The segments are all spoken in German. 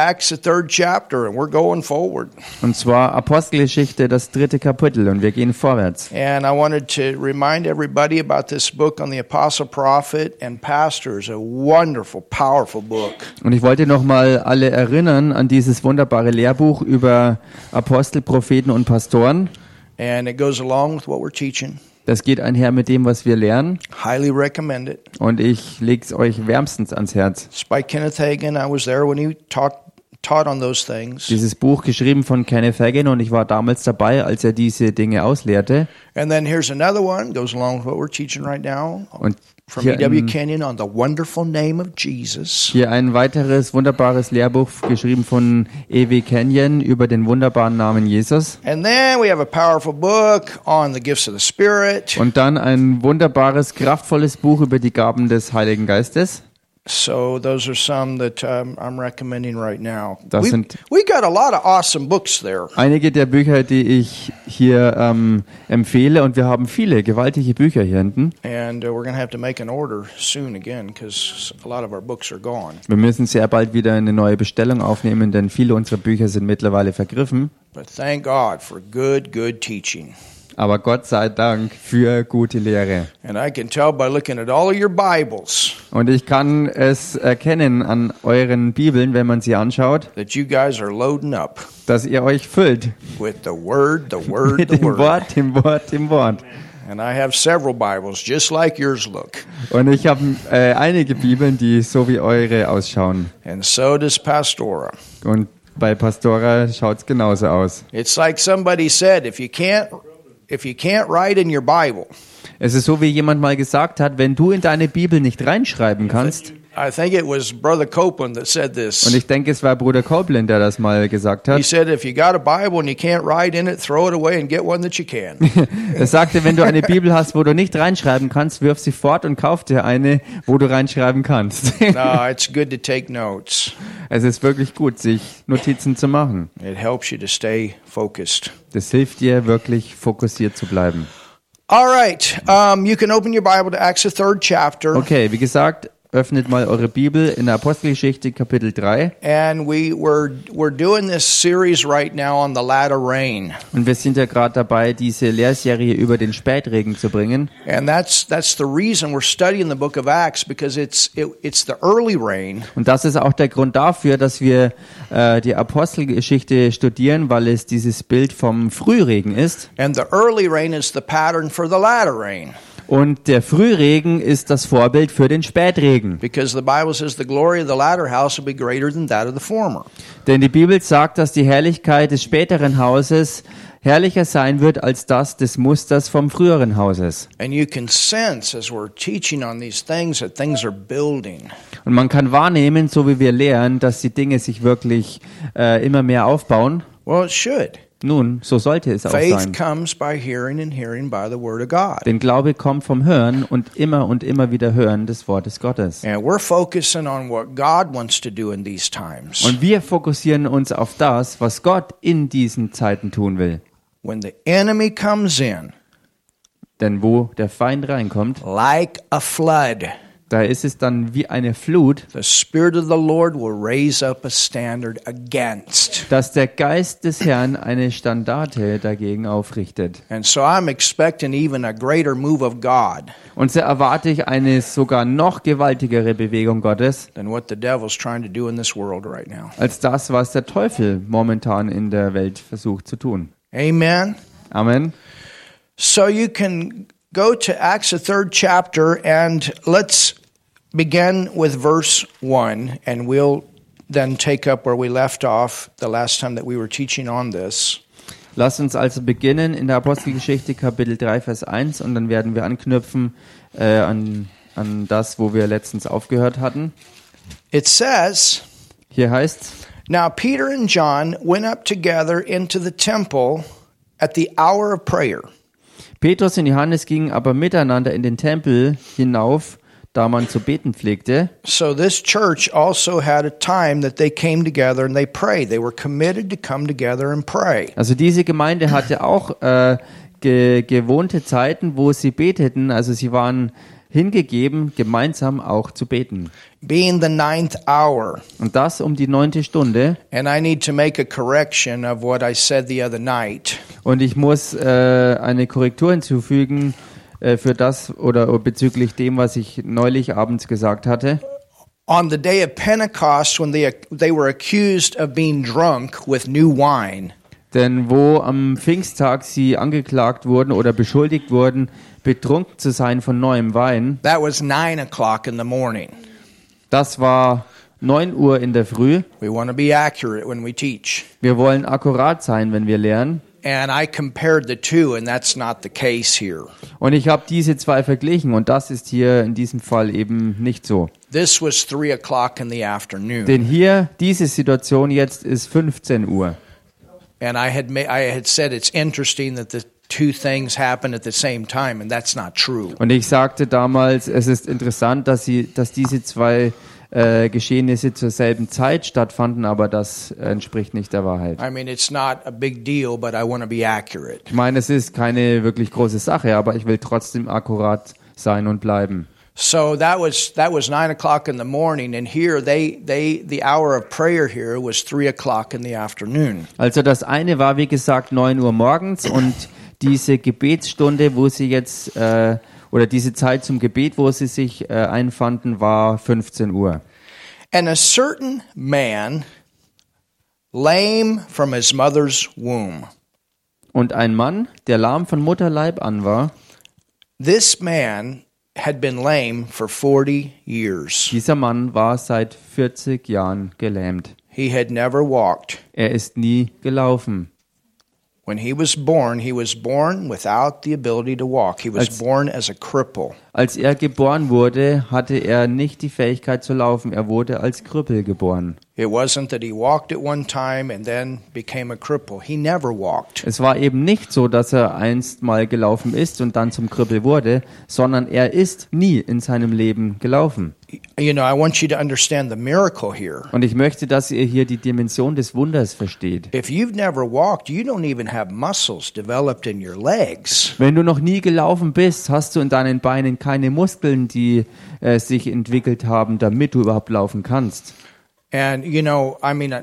Acts, the third chapter, and we're going forward. Und zwar Apostelgeschichte, das dritte Kapitel und wir gehen vorwärts. And I wanted to remind everybody about this book on the apostle, prophet, and pastors. A wonderful, powerful book. Und ich wollte nochmal alle erinnern an dieses wunderbare Lehrbuch über Apostel, Propheten und Pastoren. And it goes along with what we're teaching. Das geht einher mit dem, was wir lernen. Highly recommend it. Und ich lege es euch wärmstens ans Herz. By Kenneth Hagin. I was there when he taught taught on those things. Dieses Buch geschrieben von Kenneth Hagin und ich war damals dabei, als er diese Dinge auslehrte. And then here's another one goes along with what we're teaching right now Und from hier E.W. ein, Kenyon on the wonderful name of Jesus. hier ein weiteres wunderbares Lehrbuch geschrieben von E.W. Kenyon über den wunderbaren Namen Jesus. And then we have a powerful book on the gifts of the Spirit. Und dann ein wunderbares, kraftvolles Buch über die Gaben des Heiligen Geistes. So those are some that um, I'm recommending right now. Das We, sind- we got a lot of awesome books there. Einige der Bücher, die ich hier ähm, empfehle, und wir haben viele gewaltige Bücher hier hinten. And uh, we're going to have to make an order soon again because a lot of our books are gone. Wir müssen sehr bald wieder eine neue Bestellung aufnehmen, denn viele unserer Bücher sind mittlerweile vergriffen. But thank God for good, good teaching. Aber Gott sei Dank für gute Lehre. And I can tell by looking at all of your Bibles Und ich kann es erkennen an euren Bibeln, wenn man sie anschaut, that you guys are loading up dass ihr euch füllt with the Word, the Word, mit dem. Wort, dem Wort, dem Wort. And I have several Bibles just like yours look. Und ich habe äh, einige Bibeln, die so wie eure ausschauen. And so does Pastora. Und bei Pastora schaut es genauso aus. It's like somebody said, if you can't if you can't write in your Bible, Es ist so, wie jemand mal gesagt hat, wenn du in deine Bibel nicht reinschreiben kannst, I think it was Brother Copeland that said und this. ich denke, es war Bruder Copeland, der das mal gesagt He hat. said, if you got a Bible and you can't write in it, throw it away and get one that you can. Er sagte, wenn du eine Bibel hast, wo du nicht reinschreiben kannst, wirf sie fort und kauf dir eine, wo du reinschreiben kannst. no, it's good to take notes. Es ist wirklich gut, sich Notizen zu machen. It helps you to stay focused. Das hilft dir, wirklich fokussiert zu bleiben. All right. Um, you can open your Bible to Acts, the third chapter. Okay, wie gesagt, öffnet mal eure Bibel in der Apostelgeschichte Kapitel 3. And we were we're doing this series right now on the latter rain. Und wir sind ja gerade dabei, diese Lehrserie über den Spätregen zu bringen. And that's that's the reason we're studying the book of Acts because it's it, it's the early rain Und das ist auch der Grund dafür, dass wir äh, die Apostelgeschichte studieren, weil es dieses Bild vom Frühregen ist. and the early rain is the pattern for the latter rain Und der Frühregen ist das Vorbild für den Spätregen. because the Bible says the glory of the latter house will be greater than that of the former. Denn die Bibel sagt, dass die Herrlichkeit des späteren Hauses herrlicher sein wird als das des Musters vom früheren Hauses. Und man kann wahrnehmen, so wie wir lernen, dass die Dinge sich wirklich äh, immer mehr aufbauen. Well, it should. Nun, so sollte es auch sein. Denn Glaube kommt vom Hören und immer und immer wieder Hören des Wortes Gottes. And we're focusing on what God wants to do in these times. Und wir fokussieren uns auf das, was Gott in diesen Zeiten tun will. When the enemy comes in Denn wo der Feind reinkommt, like a flood, da ist es dann wie eine Flut, the Spirit of the Lord will raise up a standard against. dass der Geist des Herrn eine Standarte dagegen aufrichtet. And so I'm expecting even a greater move of God Und so erwarte ich eine sogar noch gewaltigere Bewegung Gottes than what the devil's trying to do in this world right now. als das, was der Teufel momentan in der Welt versucht zu tun. Amen. Amen. So you can go to Acts, the third chapter, and let's begin with verse 1, and we'll then take up where we left off the last time that we were teaching on this. Lasst uns also beginnen in der Apostelgeschichte Kapitel 3, Vers 1 und dann werden wir anknüpfen äh, an, an das, wo wir letztens aufgehört hatten. It says, Hier heißt Now Peter and John went up together into the temple at the hour of prayer. Petrus und Johannes gingen aber miteinander in den Tempel hinauf, da man zu beten pflegte. So this church also had a time that they came together and they prayed. They were committed to come together and pray. Also diese Gemeinde hatte auch äh, ge gewohnte Zeiten, wo sie beteten. Also sie waren hingegeben, gemeinsam auch zu beten. Being the ninth hour. Und das um die neunte Stunde. And I need to make a correction of what I said the other night. Und ich muss äh, eine Korrektur hinzufügen äh, für das oder bezüglich dem, was ich neulich abends gesagt hatte. On the day of Pentecost, when they, they were accused of being drunk with new wine. Denn wo am Pfingsttag sie angeklagt wurden oder beschuldigt wurden, betrunken zu sein von neuem Wein, That was nine o'clock in the morning. das war 9 Uhr in der Früh. We want to be accurate when we teach. Wir wollen akkurat sein, wenn wir lernen. And I compared the two, and that's not the case here. Und ich habe diese zwei verglichen und das ist hier in diesem Fall eben nicht so. This was three o'clock in the afternoon. Denn hier, diese Situation jetzt ist 15 Uhr. And I had ma- I had said it's interesting that the two things happen at the same time, and that's not true. Und ich sagte damals, es ist interessant, dass, sie, dass diese zwei äh, Geschehnisse zur selben Zeit stattfanden, aber das entspricht nicht der Wahrheit. I mean, it's not a big deal, but I want to be accurate. Ich meine, es ist keine wirklich große Sache, aber ich will trotzdem akkurat sein und bleiben. So that was that was nine o'clock in the morning, and here they they the hour of prayer here was three o'clock in the afternoon. Also das eine war, wie gesagt, 9 Uhr morgens und diese Gebetsstunde, wo sie jetzt, äh, oder diese Zeit zum Gebet, wo sie sich äh, einfanden, war 15 Uhr. And a certain man, lame from his mother's womb. Und ein Mann, der lahm von Mutterleib an war, This man had been lame for 40 years. dieser Mann war seit 40 Jahren gelähmt. He had never walked. Er ist nie gelaufen. When he was born, he was born without the ability to walk. He was Als- born as a cripple. Als er geboren wurde, hatte er nicht die Fähigkeit zu laufen. Er wurde als Krüppel geboren. It wasn't that he walked at one time and then became a cripple. He never walked. Es war eben nicht so, dass er einst mal gelaufen ist und dann zum Krüppel wurde, sondern er ist nie in seinem Leben gelaufen. You know, I want you to understand the miracle here. Und ich möchte, dass ihr hier die Dimension des Wunders versteht. If you've never walked, you don't even have muscles developed in your legs. Wenn du noch nie gelaufen bist, hast du in deinen Beinen keine Muskeln, die äh, sich entwickelt haben, damit du überhaupt laufen kannst. And you know, I mean,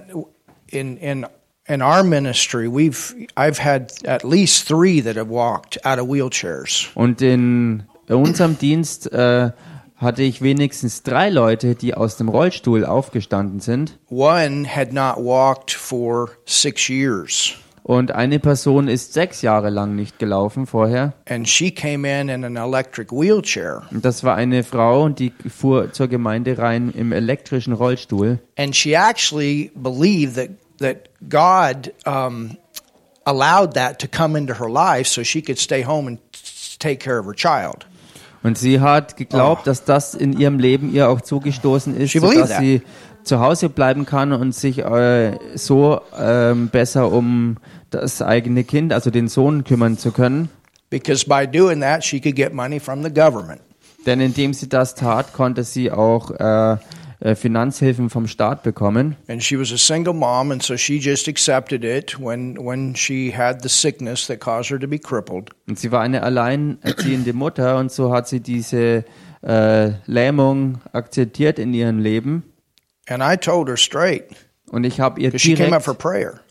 in in in our ministry, we've I've had at least three that have walked out of wheelchairs. Und in unserem Dienst äh, hatte ich wenigstens drei Leute, die aus dem Rollstuhl aufgestanden sind. One had not walked for six years, Und eine Person ist sechs Jahre lang nicht gelaufen vorher. and she came in in an electric wheelchair, Und das war eine Frau, und die fuhr zur Gemeinde rein im elektrischen Rollstuhl. and she actually believed that that God um, allowed that to come into her life so she could stay home and take care of her child. Und sie hat geglaubt, dass das in ihrem Leben ihr auch zugestoßen ist, dass sie zu Hause bleiben kann und sich äh, so ähm, besser um das eigene Kind, also den Sohn, kümmern zu können. Because by doing that, she could get money from the government. Denn indem sie das tat, konnte sie auch äh, äh, Finanzhilfen vom Staat bekommen. And she was a single mom, and so she just accepted it when when she had the sickness that caused her to be crippled. Und sie war eine alleinerziehende Mutter und so hat sie diese äh, Lähmung akzeptiert in ihrem Leben. And I told her straight Und ich habe ihr because she came up for prayer.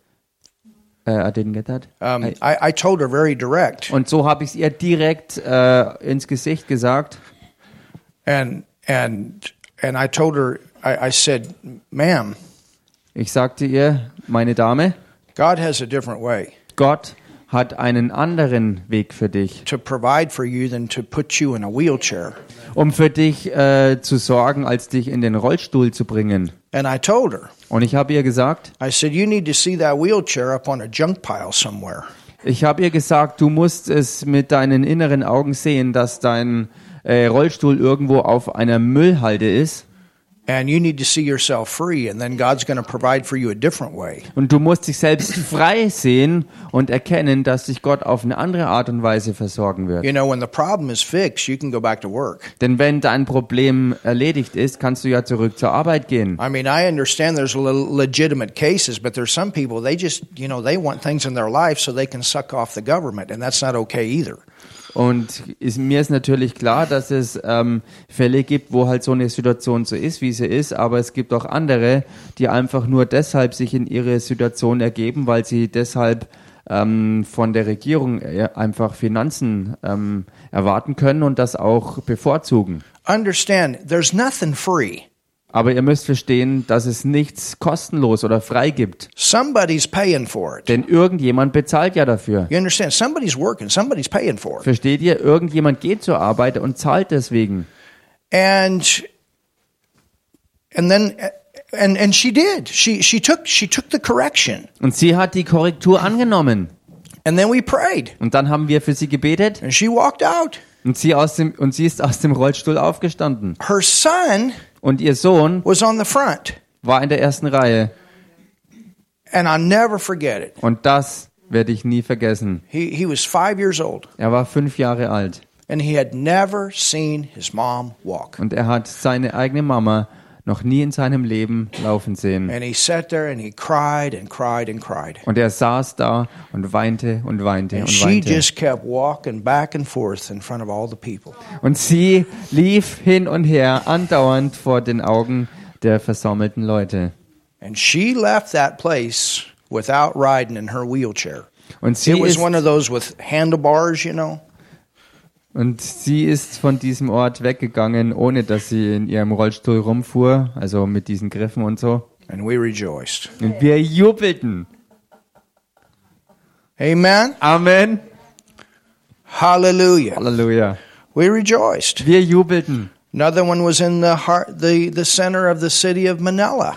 äh, I didn't get that. Um, I, I told her very direct, Und so habe ich es ihr direkt äh, ins Gesicht gesagt. and and and I told her I, I said, "Ma'am, Ich sagte ihr, meine Dame, God has a different way Gott hat einen anderen Weg für dich, to provide for you than to put you in a wheelchair." Um für dich äh, zu sorgen, als dich in den Rollstuhl zu bringen. And I told her, Und ich habe ihr gesagt, I said, "You need to see that wheelchair up on a junk pile somewhere." ich habe ihr gesagt, du musst es mit deinen inneren Augen sehen, dass dein äh, Rollstuhl irgendwo auf einer Müllhalde ist. And you need to see yourself free, and then God's going to provide for you a different way. Und du musst dich selbst frei sehen und erkennen, dass dich Gott auf eine andere Art und Weise versorgen wird. You know, when the problem is fixed, you can go back to work. Denn wenn dein Problem erledigt ist, kannst du ja zurück zur Arbeit gehen. I mean, I understand there's legitimate cases, but there's some people they just, you know, they want things in their life so they can suck off the government, and that's not okay either. Und ist, mir ist natürlich klar, dass es ähm, Fälle gibt, wo halt so eine Situation so ist, wie sie ist, aber es gibt auch andere, die einfach nur deshalb sich in ihre Situation ergeben, weil sie deshalb ähm, von der Regierung äh, einfach Finanzen ähm, erwarten können und das auch bevorzugen. Understand, there's nothing free. Aber ihr müsst verstehen, dass es nichts kostenlos oder frei gibt. Somebody's paying for it. Denn irgendjemand bezahlt ja dafür. You understand? Somebody's working, somebody's paying for it. Versteht ihr? Irgendjemand geht zur Arbeit und zahlt deswegen. And and then and and she did. She she took she took the correction. Und sie hat die Korrektur angenommen. And then we prayed. Und dann haben wir für sie gebetet And she walked out. und sie, aus dem, und sie ist aus dem Rollstuhl aufgestanden. Her son Und ihr Sohn was on the front. war in der ersten Reihe. And I'll never forget it. Und das werde ich nie vergessen. He he was five years old. Er war fünf Jahre alt And he had never seen his mom walk. und er hat seine eigene Mama noch nie in seinem Leben laufen sehen. And he sat there and he cried and cried and cried. Und er saß da und weinte und weinte And und she weinte. just kept walking back and forth in front of all the people. Und sie lief hin und her andauernd vor den Augen der versammelten Leute. And she left that place without riding in her wheelchair. Und sie It was ist, one of those with handlebars, you know. Und sie ist von diesem Ort weggegangen, ohne dass sie in ihrem Rollstuhl rumfuhr, also mit diesen Griffen und so. And we rejoiced. Und wir jubelten. Amen. Amen. Hallelujah. Halleluja. We rejoiced. Wir jubelten. Another one was in the heart, the, the center of the city of Manila.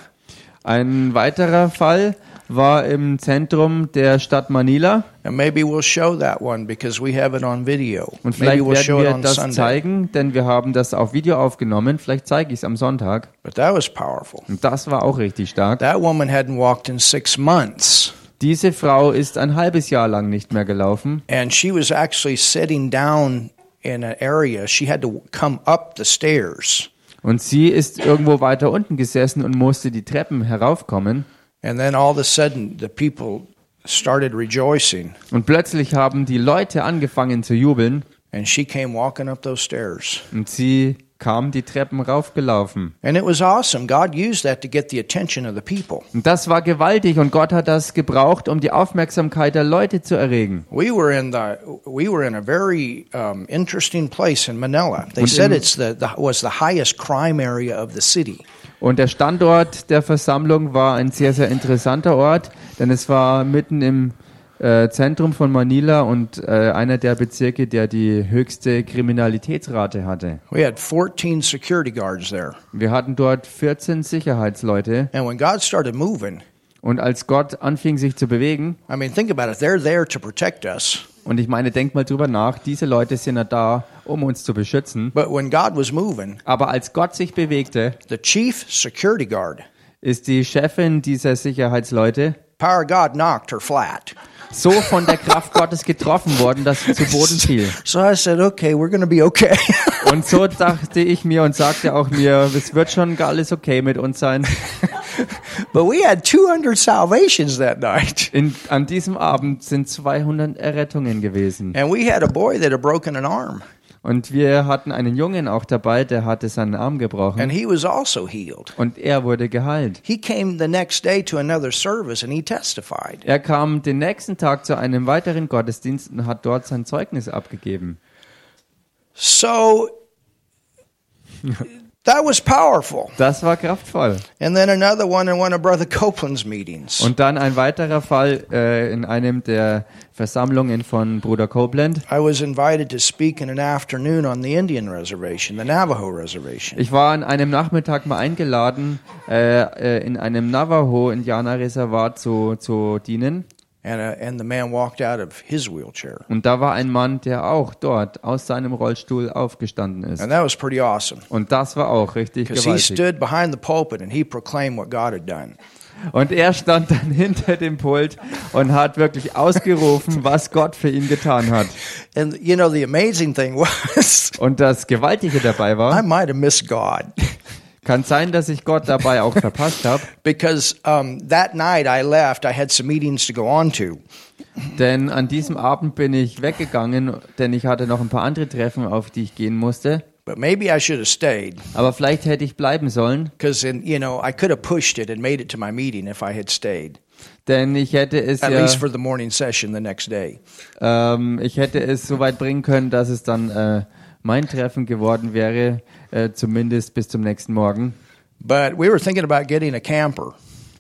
Ein weiterer Fall war im Zentrum der Stadt Manila. And maybe we'll show that one because we have it on video. Und Maybe vielleicht we'll show werden it wir on das Sunday. zeigen, denn wir haben das auf Video aufgenommen. Vielleicht zeige ich es am Sonntag. But that was powerful. Und das war auch richtig stark. That woman hadn't walked in six months. Diese Frau ist ein halbes Jahr lang nicht mehr gelaufen. And she was actually sitting down in an area. She had to come up the stairs. Und sie ist irgendwo weiter unten gesessen und musste die Treppen heraufkommen. And then all of a sudden, the people started rejoicing. Und plötzlich haben die Leute angefangen zu jubeln. And she came walking up those stairs. Und sie kam die Treppen raufgelaufen. And it was awesome. God used that to get the attention of the people. Und das war gewaltig und Gott hat das gebraucht, um die Aufmerksamkeit der Leute zu erregen. We were in the we were in a very um, interesting place in Manila. They Und said it's the, the was the highest crime area of the city. Und der Standort der Versammlung war ein sehr, sehr interessanter Ort, denn es war mitten im äh, Zentrum von Manila und äh, einer der Bezirke, der die höchste Kriminalitätsrate hatte. We had 14 security guards there. Wir hatten dort 14 Sicherheitsleute And when God started moving, und als Gott anfing sich zu bewegen, I mean, think about it. They're there to protect us. Und ich meine, denkt mal drüber nach, diese Leute sind ja da, um uns zu beschützen. But when God was moving, Aber als Gott sich bewegte, the chief security guard, ist die Chefin dieser Sicherheitsleute power God knocked her flat. so von der Kraft Gottes getroffen worden, dass sie zu Boden fiel. So I said, okay, we're to be okay. Und so dachte ich mir und sagte auch mir, es wird schon alles okay mit uns sein. but we had 200 salvations that night. In, an diesem Abend sind 200 Errettungen gewesen. And we had a boy that had broken an arm. Und wir hatten einen Jungen auch dabei, der hatte seinen Arm And gebrochen. he was also healed. Und er wurde geheilt. He came the next day to another service and he testified. Er kam den nächsten Tag zu einem weiteren Gottesdienst und hat dort sein Zeugnis abgegeben. So that was powerful. Das war kraftvoll. And then another one in one of Brother Copeland's meetings. Und dann ein weiterer Fall äh, in einem der Versammlungen von Bruder Copeland. I was invited to speak in an afternoon on the Indian reservation, the Navajo reservation. Ich war an einem Nachmittag mal eingeladen, äh, äh, in einem Navajo-Indianerreservat zu, zu dienen. And, uh, and the man walked out of his wheelchair. Und da war ein Mann, der auch dort aus seinem Rollstuhl aufgestanden ist. And that was pretty awesome. Und das war auch richtig he gewaltig. stood behind the pulpit and he proclaimed what God had done. Und er stand dann hinter dem Pult und hat wirklich ausgerufen, was Gott für ihn getan hat. And you know, the amazing thing was, Und das Gewaltige dabei I war, might have missed God. Kann sein, dass ich Gott dabei auch verpasst habe, because um, that night I left. I had some meetings to go on to. denn an diesem Abend bin ich weggegangen, denn ich hatte noch ein paar andere Treffen, auf die ich gehen musste. But maybe I should have stayed Aber vielleicht hätte ich bleiben sollen, because, you know, I could have pushed it and made it to my meeting if I had stayed, denn ich hätte es at ja, least for the morning session the next day. ähm, ich hätte es so weit bringen können, dass es dann äh, mein Treffen geworden wäre, äh, zumindest bis zum nächsten Morgen. But we were thinking about getting a camper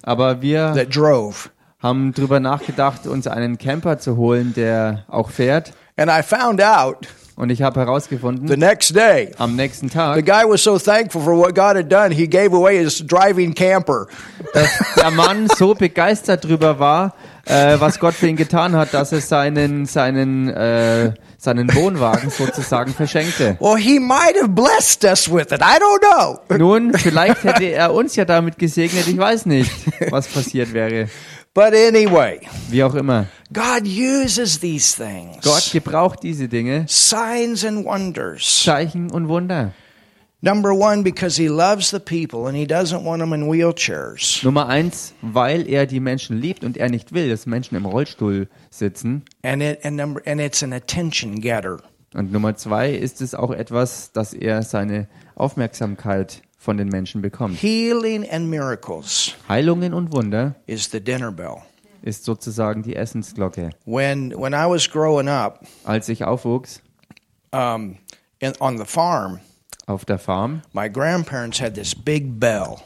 Aber wir that drove. haben drüber nachgedacht, uns einen Camper zu holen, der auch fährt. And I found out Und ich habe herausgefunden, the next day am nächsten the Tag, guy was so thankful for what God had done, he gave away his driving camper. dass der Mann so begeistert drüber war, äh, was Gott für ihn getan hat, dass er seinen, seinen, äh, seinen Wohnwagen sozusagen verschenkte. Well, he might have blessed us with it. I don't know. Nun, vielleicht hätte er uns ja damit gesegnet, ich weiß nicht, was passiert wäre. But anyway, Wie auch immer. God uses these things. Gott gebraucht diese Dinge, Signs and wonders. Zeichen und Wunder. Number one, because he loves the people and he doesn't want them in wheelchairs. Nummer eins, weil er die Menschen liebt und er nicht will, dass Menschen im Rollstuhl sitzen. And it and number and it's an attention getter. Und Nummer zwei ist es auch etwas, dass er seine Aufmerksamkeit von den Menschen bekommt. Healing and miracles Heilungen und Wunder is the dinner bell. ist sozusagen die Essensglocke. When when I was growing up Als ich aufwuchs um, in, on the farm, auf der Farm, my grandparents had this big bell.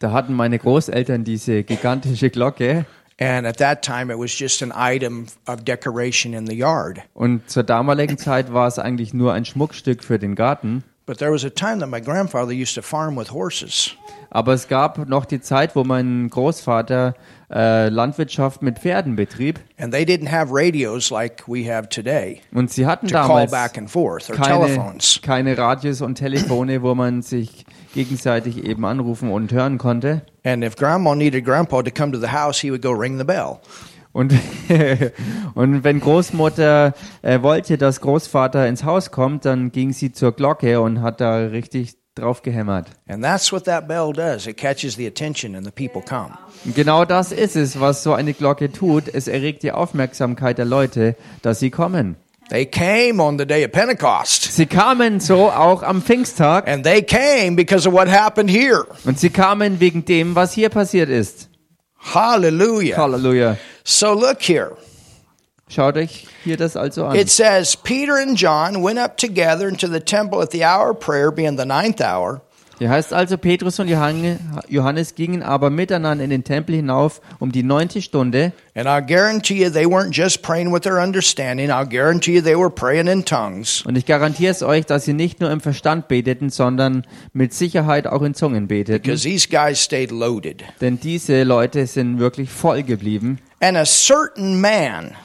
da hatten meine Großeltern diese gigantische Glocke And at that time, it was just an item of decoration in the yard. und zur damaligen Zeit war es eigentlich nur ein Schmuckstück für den Garten. But there was a time that my grandfather used to farm with horses. Aber es gab noch die Zeit, wo mein Großvater äh, Landwirtschaft mit Pferden betrieb And they didn't have radios like we have today und sie hatten damals keine, keine Radios und Telefone, wo man sich gegenseitig eben anrufen und hören konnte. And if grandma needed grandpa to come to the house, he would go ring the bell. Und, und wenn Großmutter äh, wollte, dass Großvater ins Haus kommt, dann ging sie zur Glocke und hat da richtig drauf gehämmert. And that's what that bell does. It catches the attention and the people come. Und genau das ist es, was so eine Glocke tut. Es erregt die Aufmerksamkeit der Leute, dass sie kommen. They came on the day of Pentecost. Sie kamen so auch am Pfingsttag And they came because of what happened here. und sie kamen wegen dem, was hier passiert ist. Hallelujah. Halleluja. So look here. Schaut euch hier das also an. It says Peter and John went up together into the temple at the hour of prayer, being the ninth hour. Hier heißt also, Petrus und Johanne- Johannes gingen aber miteinander in den Tempel hinauf um die neunte Stunde. And I'll guarantee you they weren't just praying with their understanding. I'll guarantee you they were praying in tongues. Und ich garantiere es euch, dass sie nicht nur im Verstand beteten, sondern mit Sicherheit auch in Zungen beteten. Because these guys stayed loaded. Denn diese Leute sind wirklich voll geblieben. And a certain man,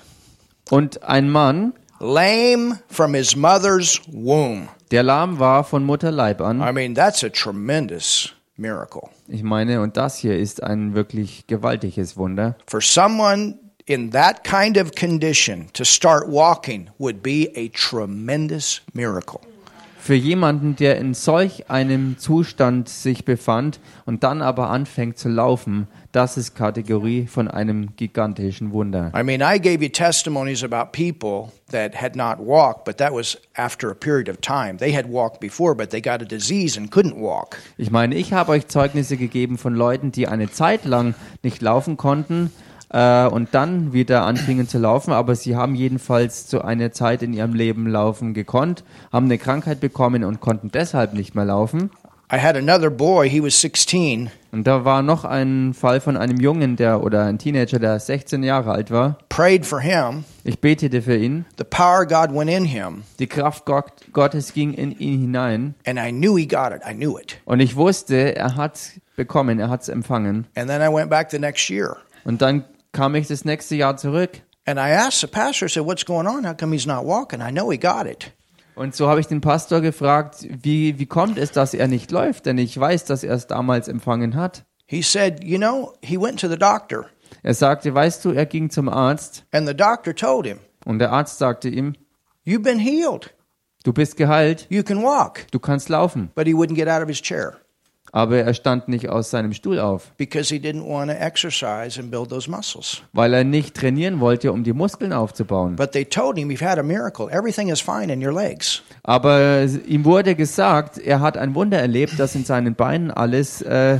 Und ein Mann, lame from his mother's womb. Der lahm war von Mutterleib an. I mean, that's a tremendous miracle. Ich meine, und das hier ist ein wirklich gewaltiges Wunder. For someone in that kind of condition to start walking would be a tremendous miracle. Für jemanden, der in solch einem Zustand sich befand und dann aber anfängt zu laufen, das ist Kategorie von einem gigantischen Wunder. I mean, I gave you testimonies about people that had not walked, but that was after a period of time. They had walked before, but they got a disease and couldn't walk. Ich meine, ich habe euch Zeugnisse gegeben von Leuten, die eine Zeit lang nicht laufen konnten äh, und dann wieder anfingen zu laufen, aber sie haben jedenfalls zu einer Zeit in ihrem Leben laufen gekonnt, haben eine Krankheit bekommen und konnten deshalb nicht mehr laufen. I had another boy, he was 16. Und da war noch ein Fall von einem Jungen, der oder ein Teenager, der 16 Jahre alt war. Prayed for him. Ich betete für ihn. The power of God went in him, Die Kraft Gott, Gottes ging in ihn hinein. and I knew he got it. I knew it. Und ich wusste, er hat's bekommen, er hat's empfangen. And then I went back the next year. Und dann kam ich das nächste Jahr zurück. And I asked the pastor, I said, What's going on? How come he's not walking? I know he got it. Und so habe ich den Pastor gefragt, wie, wie kommt es, dass er nicht läuft? Denn ich weiß, dass er es damals empfangen hat. He said, You know, he went to the doctor, Er sagte, weißt du, er ging zum Arzt and the doctor told him, und der Arzt sagte ihm, You've been healed. du bist geheilt, You can walk. du kannst laufen. But he wouldn't get out of his chair. Aber er stand nicht aus seinem Stuhl auf, because he didn't want to exercise and build those muscles. weil er nicht trainieren wollte, um die Muskeln aufzubauen. But they told him, You've had a miracle. Everything is fine in your legs. Aber ihm wurde gesagt, er hat ein Wunder erlebt, dass in seinen Beinen alles äh,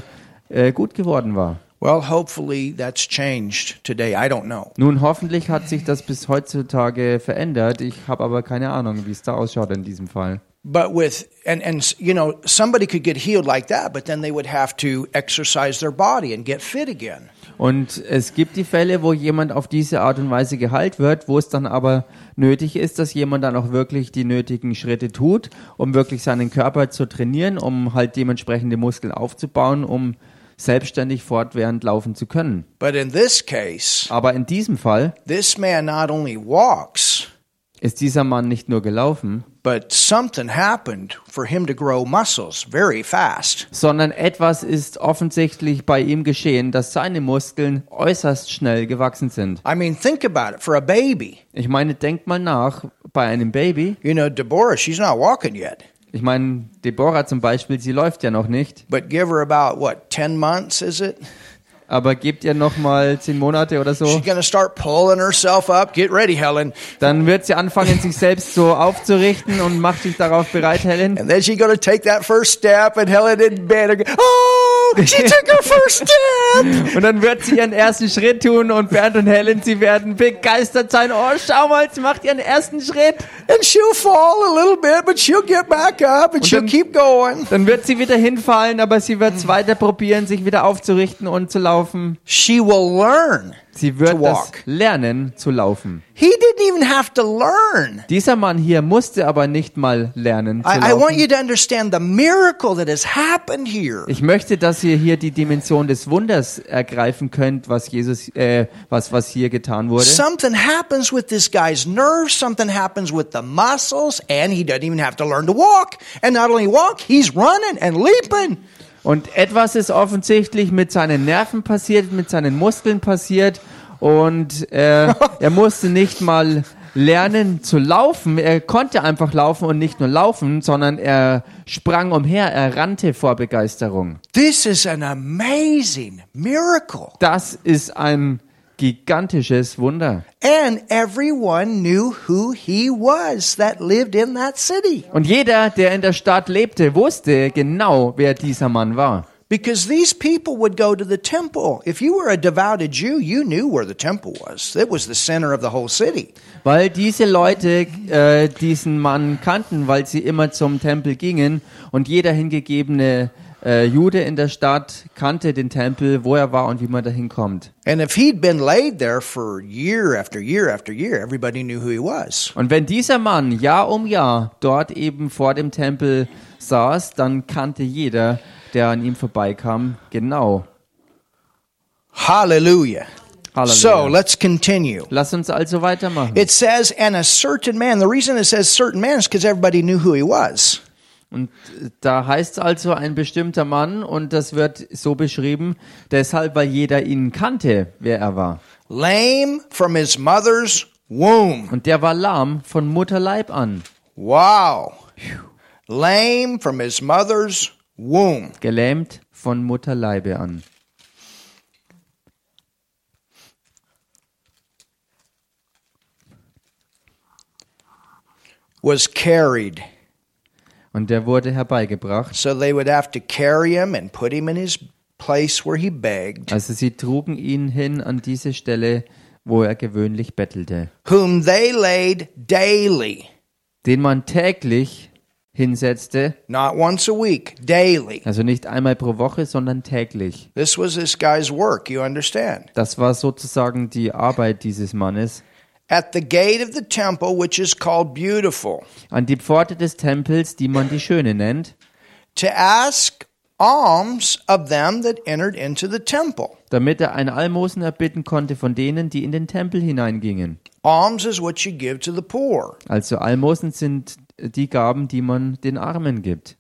äh, gut geworden war. Well, hopefully that's changed today. I don't know. Nun, hoffentlich hat sich das bis heutzutage verändert. Ich habe aber keine Ahnung, wie es da ausschaut in diesem Fall. But with, and, and, you know, somebody could get healed like that, but then they would have to exercise their body and get fit again. Und es gibt die Fälle, wo jemand auf diese Art und Weise geheilt wird, wo es dann aber nötig ist, dass jemand dann auch wirklich die nötigen Schritte tut, um wirklich seinen Körper zu trainieren, um halt dementsprechende Muskeln aufzubauen, um selbstständig fortwährend laufen zu können. But in this case, Aber in diesem Fall this man not only walks, ist dieser Mann nicht nur gelaufen, but something happened for him to grow muscles very fast. sondern etwas ist offensichtlich bei ihm geschehen, dass seine Muskeln äußerst schnell gewachsen sind. I mean, think about it for a baby. Ich meine, denkt mal nach, bei einem Baby, You know, Deborah, she's not walking yet, ich meine, Deborah zum Beispiel, sie läuft ja noch nicht, but give her about what, 10 months, is it? Aber gebt ihr noch mal zehn Monate oder so, up. Ready, dann wird sie anfangen, sich selbst so aufzurichten und macht sich darauf bereit, Helen. And then she's to take that first step, and Helen in bed. are go- Oh, she took her first step. Und dann wird sie ihren ersten Schritt tun und Bernd und Helen, sie werden begeistert sein. Oh, schau mal, sie macht ihren ersten Schritt. And she'll fall a little bit, but she'll get back up and she'll keep going. Dann wird sie wieder hinfallen, aber sie wird es weiter probieren, sich wieder aufzurichten und zu laufen. She will learn. Sie wird das lernen zu laufen. He didn't even have to learn. Dieser Mann hier musste aber nicht mal lernen zu I, I want laufen. you to understand the miracle that has happened here. Ich möchte, dass ihr hier die Dimension des Wunders ergreifen könnt, was Jesus, äh, was was hier getan wurde. Something happens with this guy's nerves, something happens with the muscles, and he doesn't even have to learn to walk. And not only walk, he's running and leaping. Und etwas ist offensichtlich mit seinen Nerven passiert, mit seinen Muskeln passiert. Und äh, er musste nicht mal lernen zu laufen. Er konnte einfach laufen und nicht nur laufen, sondern er sprang umher, er rannte vor Begeisterung. This is an amazing miracle. Das ist ein gigantisches Wunder. And everyone knew who he was that lived in that city. Und jeder, der in der Stadt lebte, wusste genau, wer dieser Mann war. Because these people would go to the temple. If you were a devoted Jew, you knew where the temple was. It was the center of the whole city. Weil diese Leute äh, diesen Mann kannten, weil sie immer zum Tempel gingen und jeder hingegebene äh, Jude in der Stadt kannte den Tempel, wo er war und wie man dahin kommt. And if he'd been laid there for year after year after year, everybody knew who he was. Und wenn dieser Mann Jahr um Jahr dort eben vor dem Tempel saß, dann kannte jeder, der an ihm vorbeikam, genau. Hallelujah. Halleluja. So let's continue. Lass uns also weitermachen. It says, and a certain man, the reason it says certain man is because everybody knew who he was. Und da heißt es also ein bestimmter Mann und das wird so beschrieben, deshalb, weil jeder ihn kannte, wer er war. Lame from his mother's womb. Und der war lahm von Mutterleib an, Wow. Lame from his mother's womb. gelähmt von Mutterleibe an. Was carried. Und der wurde herbeigebracht. So they would have to carry him and put him in his place where he begged, Also sie trugen ihn hin an diese Stelle, wo er gewöhnlich bettelte, whom they laid daily, den man täglich hinsetzte, not once a week, daily. also nicht einmal pro Woche, sondern täglich. This was this guy's work, you understand? Das war sozusagen die Arbeit dieses Mannes. At the gate of the temple, which is called Beautiful, An die Pforte des Tempels, die man die Schöne nennt, to ask alms of them that entered into the temple. damit er ein Almosen erbitten konnte von denen, die in den Tempel hineingingen. Alms is what you give to the poor, Also Almosen sind die Gaben, die man den Armen gibt.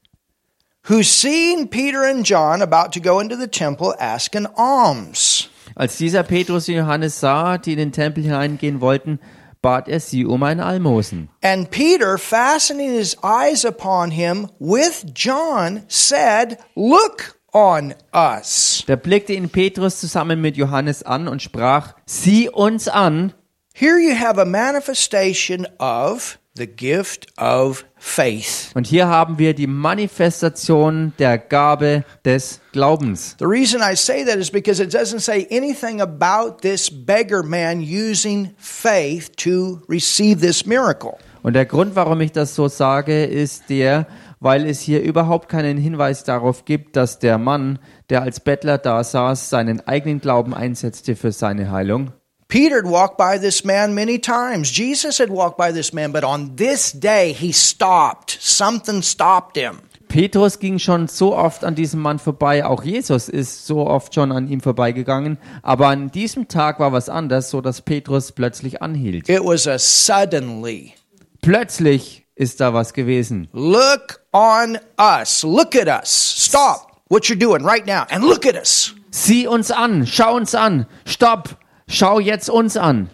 who seeing Peter and John about to go into the temple, ask an alms. Als dieser Petrus und Johannes sah, die in den Tempel hineingehen wollten, bat er sie um ein Almosen. And Peter, fastening his eyes upon him with John, said, Look on us. Da blickte ihn Petrus zusammen mit Johannes an und sprach, sieh uns an. Here you have a manifestation of the gift of faith. Und hier haben wir die Manifestation der Gabe des Glaubens. The reason I say that is because it doesn't say anything about this beggar man using faith to receive this miracle. Und der Grund, warum ich das so sage, ist der, weil es hier überhaupt keinen Hinweis darauf gibt, dass der Mann, der als Bettler da saß, seinen eigenen Glauben einsetzte für seine Heilung. Peter had walked by this man many times. Jesus had walked by this man, but on this day he stopped. Something stopped him. Petrus ging schon so oft an diesem Mann vorbei, auch Jesus ist so oft schon an ihm vorbeigegangen, aber an diesem Tag war was anders, so dass Petrus plötzlich anhielt. It was a suddenly. Plötzlich ist da was gewesen. Look on us. Look at us. Stop what you're doing right now and look at us. Sieh uns an, schau uns an, stopp, schau jetzt uns an.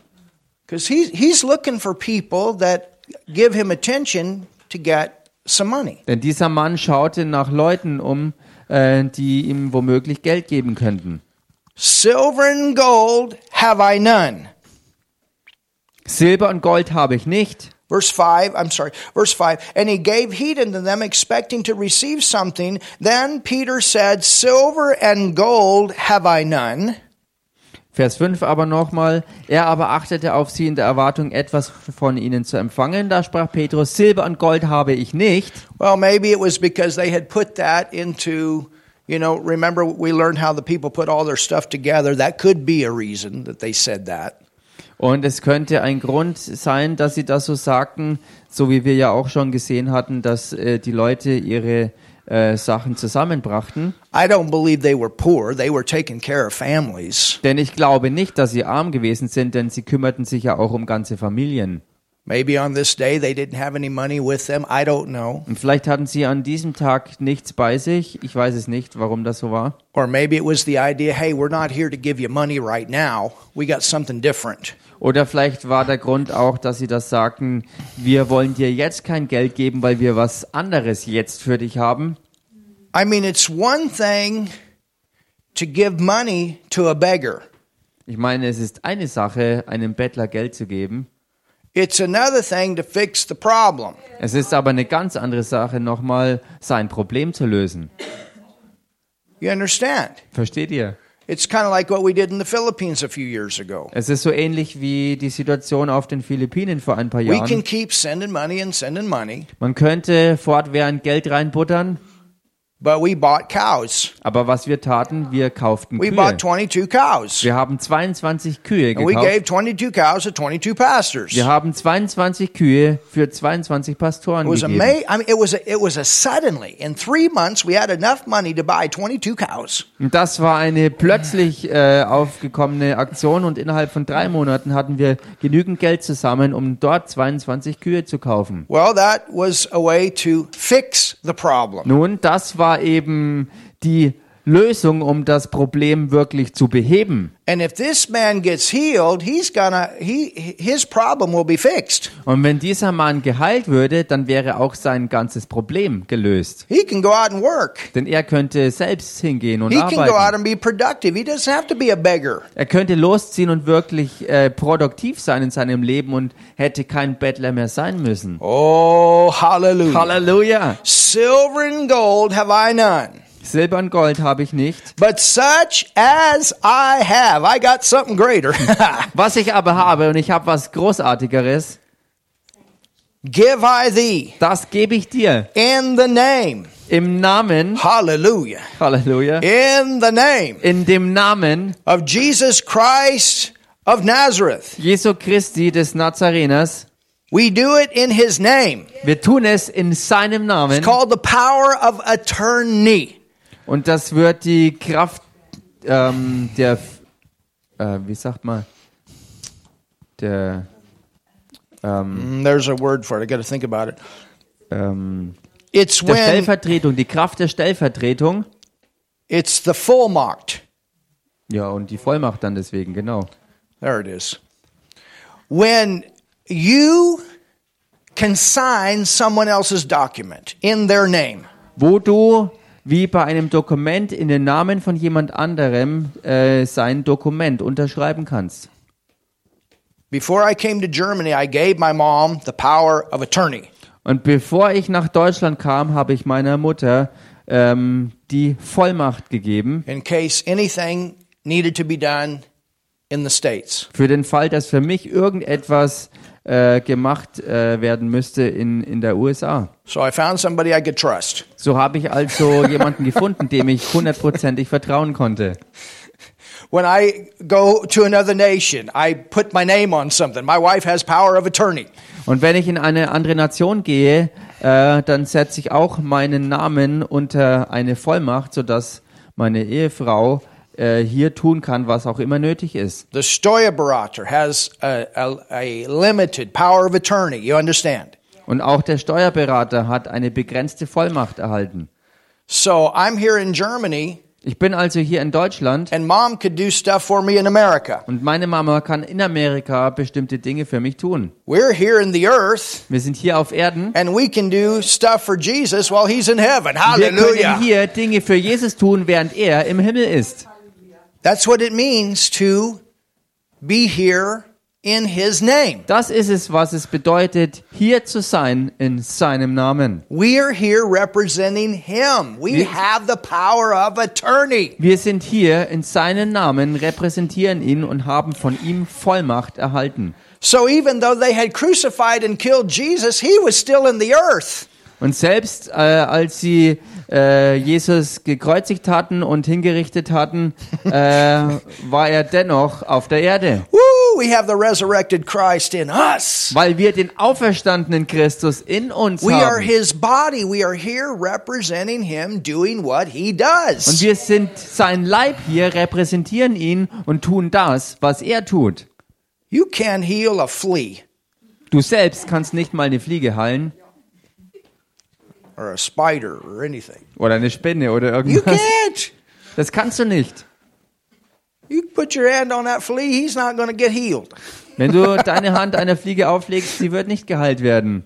Because he's, he's looking for people that give him attention to get some money. Denn dieser Mann schaute nach Leuten um, äh, die ihm womöglich Geld geben könnten. Silver and gold have I none. Silber und Gold habe ich nicht. Verse 5, I'm sorry, verse 5. And he gave heed unto them, expecting to receive something. Then Peter said, Silver and gold have I none. Vers 5 aber nochmal, er aber achtete auf sie in der Erwartung, etwas von ihnen zu empfangen. Da sprach Petrus, Silber und Gold habe ich nicht. Well, maybe it was because they had put that into, you know, remember we learned how the people put all their stuff together. That could be a reason that they said that. Und es könnte ein Grund sein, dass sie das so sagten, so wie wir ja auch schon gesehen hatten, dass äh, die Leute ihre äh, Sachen zusammenbrachten. I don't believe they were poor. They were taking care of families. Denn ich glaube nicht, dass sie arm gewesen sind, denn sie kümmerten sich ja auch um ganze Familien. Maybe on this day they didn't have any money with them. I don't know. Und vielleicht hatten sie an diesem Tag nichts bei sich. Ich weiß es nicht, warum das so war. Or maybe it was the idea, hey, we're not here to give you money right now. We got something different. Oder vielleicht war der Grund auch, dass sie das sagten, wir wollen dir jetzt kein Geld geben, weil wir was anderes jetzt für dich haben. I mean, it's one thing to give money to a beggar. Ich meine, es ist eine Sache, einem Bettler Geld zu geben. It's another thing to fix the problem. Es ist aber eine ganz andere Sache, nochmal sein Problem zu lösen. You understand? Versteht ihr? It's kind of like what we did in the Philippines a few years ago. Es ist so ähnlich wie die Situation auf den Philippinen vor ein paar We can Jahren. keep sending money and sending money, Man könnte fortwährend Geld reinbuttern, but we bought cows. aber was wir taten, wir kauften We Kühe. bought 22 cows. Wir haben 22 Kühe And we gave gekauft. 22 cows to 22 pastors. Wir haben 22 Kühe für 22 Pastoren It was gegeben. amazing. I mean, it was a, it was a suddenly in three months we had enough money to buy 22 cows. Und das war eine plötzlich äh, aufgekommene Aktion und innerhalb von drei Monaten hatten wir genügend Geld zusammen, um dort 22 Kühe zu kaufen. Well, that was a way to fix the problem. Nun, das war eben die Lösung, um das Problem wirklich zu beheben. And if this man gets healed, he's gonna he his problem will be fixed. Und wenn dieser Mann geheilt würde, dann wäre auch sein ganzes Problem gelöst. He can go out and work. Denn er könnte selbst hingehen und He can go out arbeiten. and be productive. He doesn't have to be a beggar. Er könnte losziehen und wirklich äh, produktiv sein in seinem Leben und hätte kein Bettler mehr sein müssen. Oh, hallelujah. Halleluja! Silver and gold have I none. Silber und Gold habe ich nicht. But such as I have, I got something greater. Was ich aber habe, und ich habe was Großartigeres, Give I thee das gebe ich dir. in the name. Im Namen, Hallelujah. Halleluja, In the name in dem Namen of Jesus Christ of Nazareth. Jesu Christi des Nazareners. We do it in his name. Wir tun es in seinem Namen. It's called the power of attorney. Und das wird die Kraft ähm, der, äh, wie sagt man, der, ähm, Mm, There's a word for it. I got to think about it. ähm, It's der when Stellvertretung, die Kraft der Stellvertretung. it's the marked. Ja, und die Vollmacht dann deswegen, genau. There it is. When you can sign someone else's document in their name. Wo du wie bei einem Dokument in den Namen von jemand anderem äh, sein Dokument unterschreiben kannst. Before I came to Germany, I gave my mom the power of attorney. Und bevor ich nach Deutschland kam, habe ich meiner Mutter ähm, die Vollmacht gegeben, in case anything needed to be done in the States. für den Fall, dass für mich irgendetwas äh, gemacht äh, werden müsste in, in der USA. So I found somebody I could trust. So habe ich also jemanden gefunden, dem ich hundertprozentig vertrauen konnte. When I go to another nation, I put my name on something. My wife has power of attorney. Und wenn ich in eine andere Nation gehe, äh, dann setze ich auch meinen Namen unter eine Vollmacht, sodass meine Ehefrau äh, hier tun kann, was auch immer nötig ist. The Steuerberater has a, a, a limited power of attorney. You understand? Und auch der Steuerberater hat eine begrenzte Vollmacht erhalten. So I'm here in Germany, Ich bin also hier in Deutschland and mom could do stuff for me in America. und meine Mama kann in Amerika bestimmte Dinge für mich tun. We're here in the earth, Wir sind hier auf Erden. and we can do stuff for Jesus while he's in heaven. Wir können Hallelujah. hier Dinge für Jesus tun, während er im Himmel ist. That's what it means to be here in his name. Das ist es, was es bedeutet, hier zu sein in seinem Namen. We are here representing him. We Wir- have the power of attorney. Wir sind hier in seinem Namen, repräsentieren ihn und haben von ihm Vollmacht erhalten. So even though they had crucified and killed Jesus, he was still in the earth. Und selbst äh, als sie äh, Jesus gekreuzigt hatten und hingerichtet hatten, äh, war er dennoch auf der Erde. Woo! We have the resurrected Christ in us. Weil wir den auferstandenen Christus in uns We are haben. his body. We are here representing him doing what he Und does. wir sind sein Leib hier, repräsentieren ihn und tun das, was er tut. You can heal a flea Du selbst kannst nicht mal eine Fliege heilen or a spider or anything. oder eine Spinne oder You irgendwas. can't. Das kannst du nicht. You put your hand on that flea, he's not going to get healed. Wenn du deine Hand einer Fliege auflegst, sie wird nicht geheilt werden.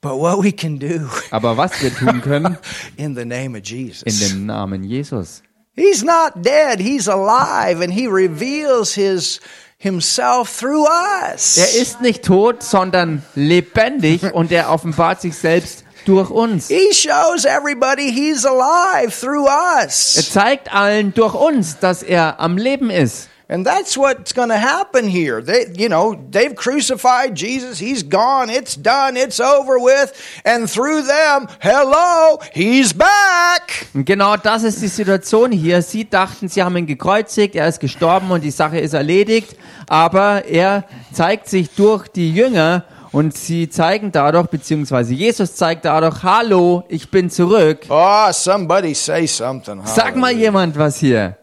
But what we can do Aber was wir tun können, in the name of in Jesus. dem Namen Jesus. He's not dead, he's alive and he reveals his himself through us. Er ist nicht tot, sondern lebendig und er offenbart sich selbst durch uns. He shows everybody he's alive through Er us. zeigt allen durch uns, dass er am Leben ist. And that's what's going to happen here. They, you know, they've crucified Jesus. He's gone. It's done. It's over with. And through them, hello, he's back. Und genau das ist die Situation hier. Sie dachten, sie haben ihn gekreuzigt, er ist gestorben und die Sache ist erledigt. Aber er zeigt sich durch die Jünger und sie zeigen dadurch, beziehungsweise Jesus zeigt dadurch, hallo, ich bin zurück. Oh, somebody say something. Sag mal jemand was hier.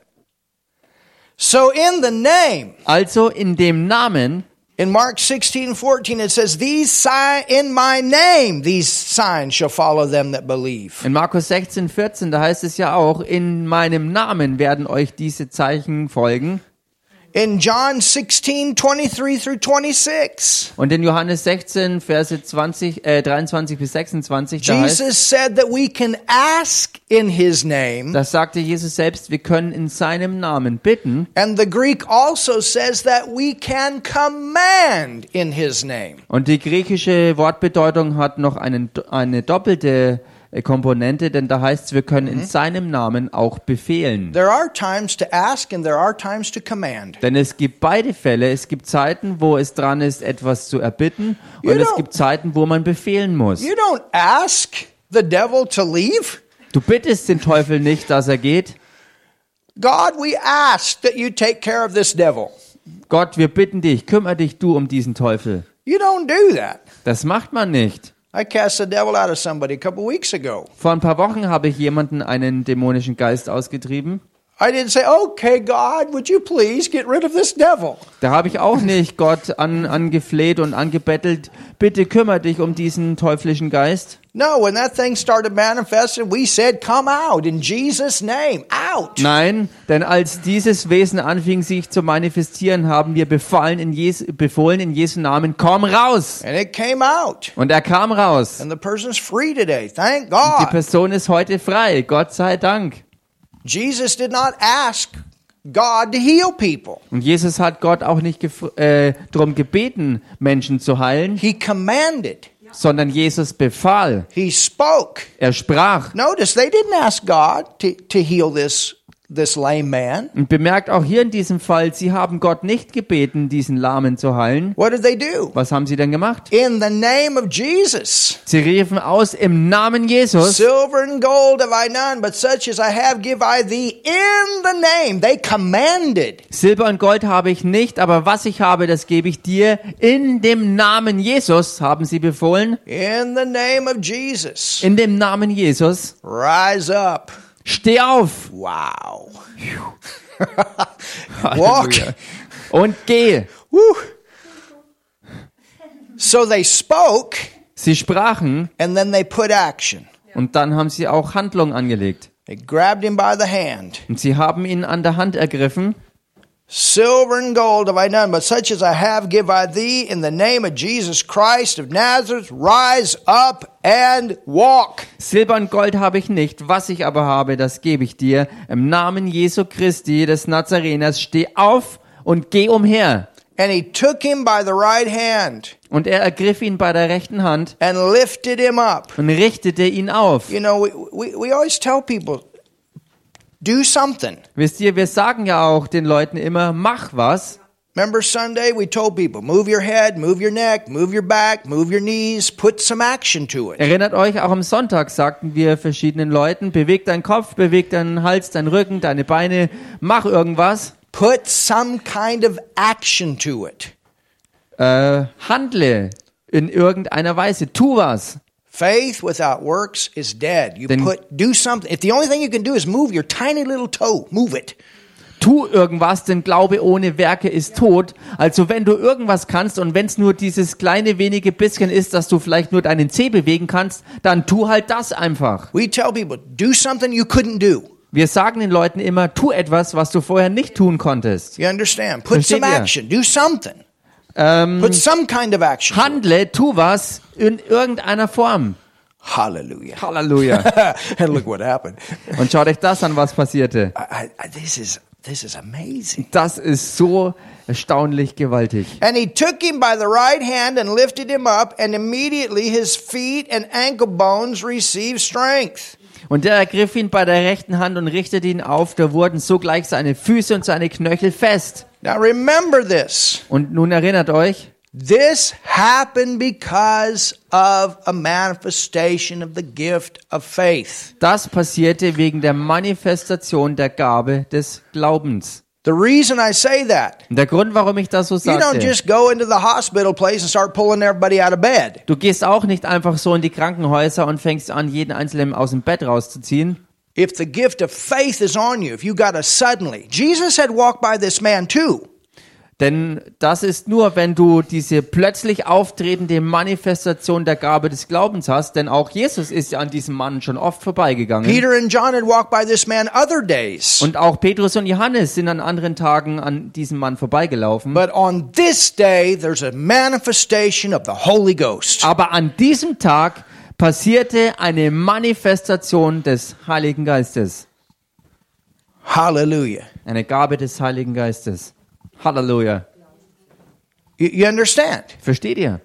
So in the name, Also in dem Namen, in Mark 16, 14, it says, these sign in my name, these signs shall follow them that believe. in Markus 16, 14, da heißt es ja auch, in meinem Namen werden euch diese Zeichen folgen. In John 16, 23 through 26, Und in Johannes 16, Verse 20, äh, 23 bis 26, da heißt, Jesus said that we can ask in his name. da sagte Jesus selbst, wir können in seinem Namen bitten. And the Greek also says that we can command in his name. Und die griechische Wortbedeutung hat noch einen, eine doppelte äh, Komponente, denn da heißt es, wir können in seinem Namen auch befehlen. There are times to ask and there are times to command. Denn es gibt beide Fälle. Es gibt Zeiten, wo es dran ist, etwas zu erbitten. You Und es gibt Zeiten, wo man befehlen muss. You don't ask the devil to leave. Du bittest den Teufel nicht, dass er geht. God, we ask that you take care of this devil. Gott, wir bitten dich, kümmere dich du um diesen Teufel. You don't do that. Das macht man nicht. I cast the devil out of somebody a couple weeks ago. Vor ein paar Wochen habe ich jemanden einen dämonischen Geist ausgetrieben. I didn't say, okay, God, would you please get rid of this devil? Da habe ich auch nicht Gott an, angefleht und angebettelt, bitte kümmere dich um diesen teuflischen Geist. No, when that thing started manifesting, we said, come out in Jesus' name, out. Nein, denn als dieses Wesen anfing sich zu manifestieren, haben wir befallen in Jesu, befohlen in Jesu Namen, komm raus. And it came out. Und er kam raus. And the person's free today. Thank Die God. Person ist heute frei, Gott sei Dank. Jesus did not ask God to heal people. Und Jesus hat Gott auch nicht äh, darum gebeten, Menschen zu heilen, He commanded. sondern Jesus befahl. He spoke. Er sprach. Notice they didn't ask God to, to heal this, this lame man. Und bemerkt auch hier in diesem Fall, sie haben Gott nicht gebeten, diesen Lahmen zu heilen. What did they do? Was haben sie denn gemacht? In the name of Jesus. Sie riefen aus im Namen Jesus. Silver and gold have I none, but such as I have give I thee in the name. They commanded. Silber und Gold habe ich nicht, aber was ich habe, das gebe ich dir. In dem Namen Jesus haben sie befohlen. In the name of Jesus. In dem Namen Jesus. Rise up. Steh auf. Wow. Halleluja. Und geh. Woo. So they spoke Sie sprachen and then they put action. und dann haben sie auch Handlung angelegt. They grabbed him by the hand. Und sie haben ihn an der Hand ergriffen. Silver and gold have I none, but such as I have give I thee in the name of Jesus Christ of Nazareth. Rise up and walk. Silber und Gold habe ich nicht, was ich aber habe, das gebe ich dir. Im Namen Jesu Christi des Nazareners steh auf und geh umher. And he took him by the right hand Und er ergriff ihn bei der rechten Hand and lifted him up. und richtete ihn auf. You know, we, we, we always tell people, do something. Wisst ihr, wir sagen ja auch den Leuten immer, mach was. Remember Sunday, we told people, move your head, move your neck, move your back, move your knees, put some action to it. Erinnert euch, auch am Sonntag sagten wir verschiedenen Leuten, beweg deinen Kopf, beweg deinen Hals, deinen Rücken, deine Beine, mach irgendwas. Put some kind of action to it. Äh, handle in irgendeiner Weise, tu was. Faith without works is dead. You Then- put do something. If the only thing you can do is move your tiny little toe, move it. Tu irgendwas, denn Glaube ohne Werke ist tot. Also wenn du irgendwas kannst und wenn es nur dieses kleine wenige bisschen ist, dass du vielleicht nur deinen Zeh bewegen kannst, dann tu halt das einfach. We tell people, do something you couldn't do. Wir sagen den Leuten immer, tu etwas, was du vorher nicht tun konntest. You understand? Put Versteht some ihr? action. Do something. Ähm, Put some kind of action. handle, tu was in irgendeiner Form. Hallelujah. Halleluja. and look what happened. Und schaut euch das an, was passierte. I, I, this is this is amazing. Das ist so erstaunlich gewaltig. And he took him by the right hand and lifted him up, and immediately his feet and ankle bones received strength. Und er ergriff ihn bei der rechten Hand und richtete ihn auf. Da wurden sogleich seine Füße und seine Knöchel fest. Now remember this. Und nun erinnert euch, This happened because of a manifestation of the gift of faith. das passierte wegen der Manifestation der Gabe des Glaubens. The reason I say that, der Grund, warum ich das so you don't just go into the hospital place and start pulling everybody out of bed. du gehst auch nicht einfach so in die Krankenhäuser und fängst an, jeden Einzelnen aus dem Bett rauszuziehen. If the gift of faith is on you, if you got a suddenly, Jesus had walked by this man too. Denn das ist nur, wenn du diese plötzlich auftretende Manifestation der Gabe des Glaubens hast, denn auch Jesus ist ja an diesem Mann schon oft vorbeigegangen. Peter and John had walked by this man other days. Und auch Petrus und Johannes sind an anderen Tagen an diesem Mann vorbeigelaufen. But on this day, there's a manifestation of the Holy Ghost. Aber an diesem Tag passierte eine Manifestation des Heiligen Geistes. Hallelujah. Eine Gabe des Heiligen Geistes. Halleluja. You, you understand? Versteht ihr?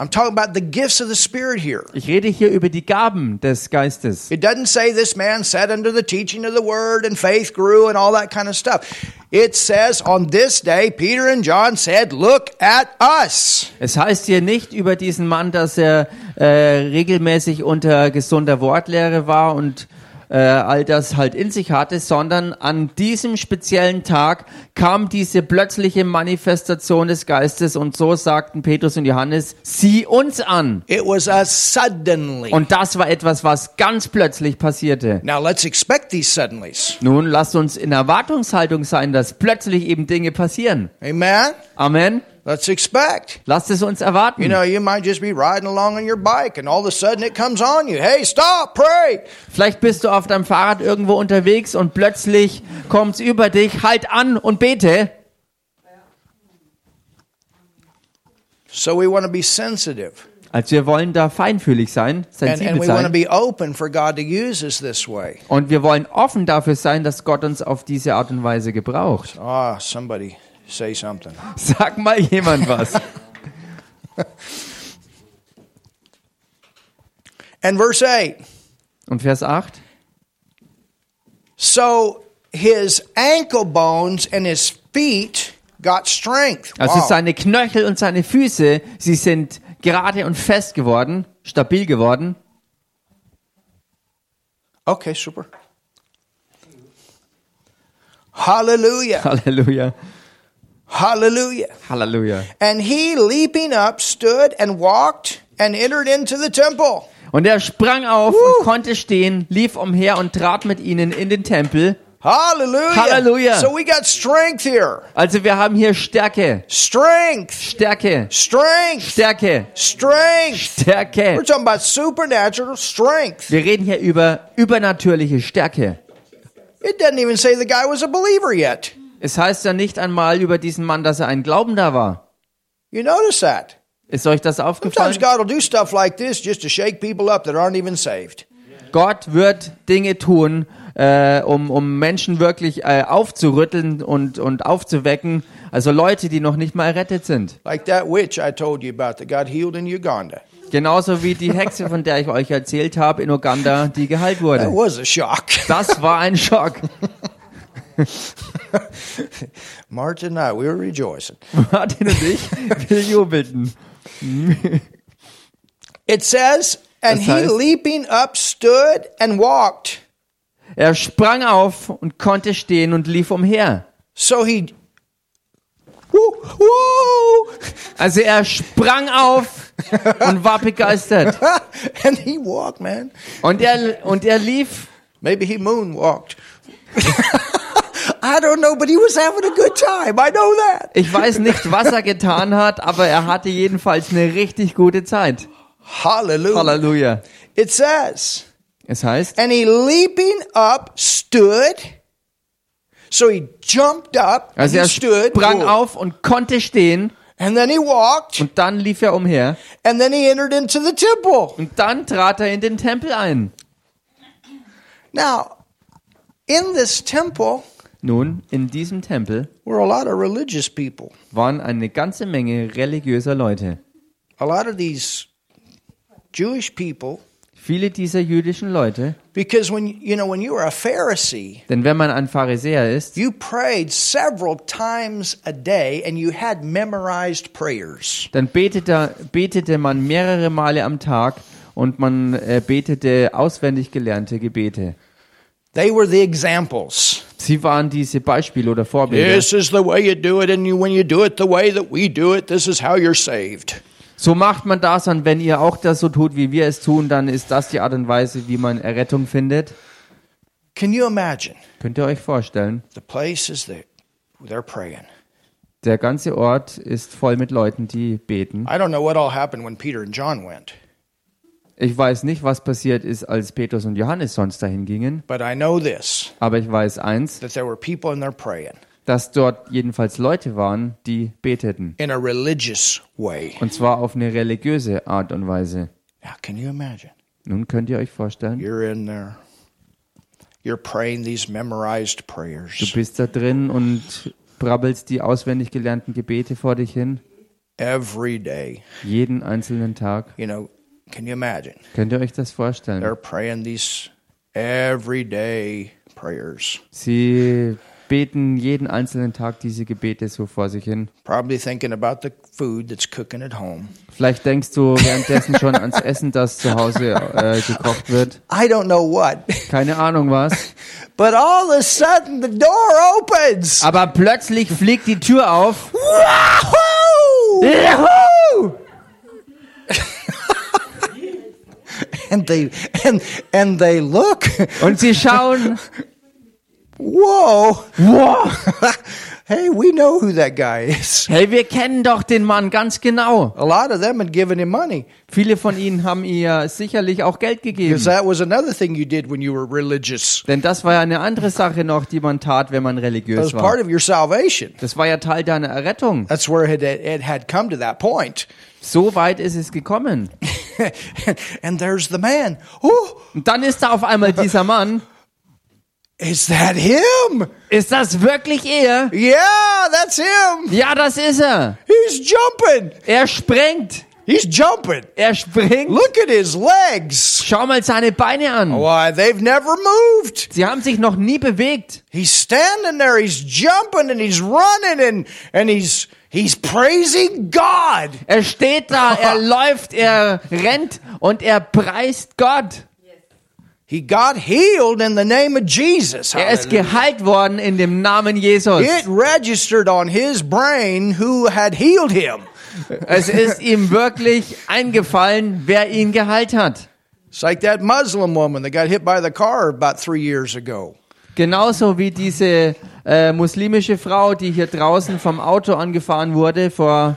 I'm talking about the gifts of the Spirit here. Ich rede hier über die Gaben des Geistes. It doesn't say this man sat under the teaching of the word and faith grew and all that kind of stuff. It says on this day, Peter and John said, Look at us. Es heißt hier nicht über diesen Mann, dass er äh, regelmäßig unter gesunder Wortlehre war und äh, all das halt in sich hatte, sondern an diesem speziellen Tag kam diese plötzliche Manifestation des Geistes und so sagten Petrus und Johannes, sieh uns an. It was a suddenly. Und das war etwas, was ganz plötzlich passierte. Now let's expect these suddenlies. Nun lasst uns in Erwartungshaltung sein, dass plötzlich eben Dinge passieren. Amen? Amen. Let's expect. Lasst es uns erwarten. You know, you might just be riding along on your bike and all of a sudden it comes on you. Hey, stop, pray. Vielleicht bist du auf deinem Fahrrad irgendwo unterwegs und plötzlich kommt's über dich, halt an und bete. So we want to be sensitive. Also wir wollen da feinfühlig sein, sensibel sein. Und wir wollen offen dafür sein, dass Gott uns auf diese Art und Weise gebraucht. Ah, somebody say something. Sag mal jemand was. And verse 8. Und Vers 8. So his ankle bones and his feet got strength. Also Wow. seine Knöchel und seine Füße, sie sind gerade und fest geworden, stabil geworden. Okay, super. Hallelujah. Halleluja. Hallelujah. Halleluja. And he, leaping up, stood and walked and entered into the temple. Und er sprang auf und konnte stehen, lief umher und trat mit ihnen in den Tempel. Hallelujah. Hallelujah. So we got strength here. Also wir haben hier Stärke, Strength. Stärke, Strength. Stärke, Strength. Stärke. We're talking about supernatural strength. Wir reden hier über übernatürliche Stärke. It doesn't even say the guy was a believer yet. Es heißt ja nicht einmal über diesen Mann, dass er ein Glaubender war. You notice that? Ist euch das aufgefallen? Sometimes God will do stuff like this just to shake people up that aren't even saved. Gott wird Dinge tun, äh, um, um Menschen wirklich äh, aufzurütteln und, und aufzuwecken. Also Leute, die noch nicht mal errettet sind. Like that witch I told you about that got healed in Uganda. Genauso wie die Hexe, von der ich euch erzählt habe in Uganda, die geheilt That wurde. was a shock. Das war ein Schock. Martin and I, we were rejoicing. Martin und ich, wir jubelten. It says, and Das he heißt- leaping up stood and walked. Er sprang auf und konnte stehen und lief umher. So he, woo, woo, Also er sprang auf und war begeistert. and he walked, man. Und er, und er lief. Maybe he moonwalked. I don't know, but he was having a good time. I know that. Ich weiß nicht, was er getan hat, aber er hatte jedenfalls eine richtig gute Zeit. Hallelujah. Halleluja. It says, Es heißt, and he leaping up stood. So he jumped up also er stood. sprang Whoa. auf und konnte stehen And then he walked. und dann lief er umher And then he entered into the temple. und dann trat er in den Tempel ein. Now, in this temple Nun, in diesem Tempel were a lot of religious people. waren eine ganze Menge religiöser Leute. A lot of these Jewish people, Viele dieser jüdischen Leute, because when you know when you were a Pharisee, denn wenn man ein Pharisäer ist, you prayed several times a day and you had memorized prayers. dann betete, betete man mehrere Male am Tag und man äh, betete auswendig gelernte Gebete. They were the examples. Sie waren diese Beispiele oder Vorbilder. This is the way you do it, and you, when you do it the way that we do it, this is how you're saved. So macht man das und wenn ihr auch das so tut, wie wir es tun, dann ist das die Art und Weise, wie man Errettung findet. Can you imagine? Könnt ihr euch vorstellen? The place is there. They're praying. Der ganze Ort ist voll mit Leuten, die beten. I don't know what all happened when Peter and John went, Ich weiß nicht, was passiert ist, als Petrus und Johannes sonst dahin gingen, but I know this aber ich weiß eins, that there were people in there praying dass dort jedenfalls Leute waren, die beteten. in a religious way. Und zwar auf eine religiöse Art und Weise. Now, can you imagine? Nun könnt ihr euch vorstellen, You're in there. You're praying these memorized du prayers bist da drin und brabbelst die auswendig gelernten Gebete vor dich hin, every day. jeden einzelnen Tag. You know, can you imagine? Könnt ihr euch das vorstellen? They're praying these everyday prayers. Sie beten jeden einzelnen Tag diese Gebete so vor sich hin. Probably thinking about the food that's cooking at home. Vielleicht denkst du währenddessen schon ans Essen, das zu Hause äh, gekocht wird. I don't know what. Keine Ahnung was. But all of a sudden the door opens. Aber plötzlich fliegt die Tür auf. Wahoo! Juhu! And they and and they look. Und sie schauen. Whoa. Wow. hey, we know who that guy is. Hey, wir kennen doch den Mann ganz genau. A lot of them had given him money. Viele von ihnen haben ihr sicherlich auch Geld gegeben. Because that was another thing you did when you were religious. Denn das war ja eine andere Sache noch, die man tat, wenn man That was religiös part war. of your salvation. Das war ja Teil deiner Errettung. That's where it it had come to that point. So weit ist es gekommen. and there's the man. Oh, Und dann ist da auf einmal dieser Mann. is that him? Ist das wirklich er? Yeah, that's him. Ja, das ist er. He's jumping. Er springt. He's jumping. Er springt. Look at his legs. Schau mal seine Beine an. Why, they've never moved. Sie haben sich noch nie bewegt. He's standing there, he's jumping and he's running and, and he's, he's praising God. Er steht da, er läuft, er rennt und er preist Gott. He got healed in the name of Jesus. Er ist geheilt worden in dem Namen Jesus. It registered on his brain who had healed him. Es ist ihm wirklich eingefallen, wer ihn geheilt hat. It's like that Muslim woman that got hit by the car about three years ago. Genauso wie diese äh, muslimische Frau, die hier draußen vom Auto angefahren wurde vor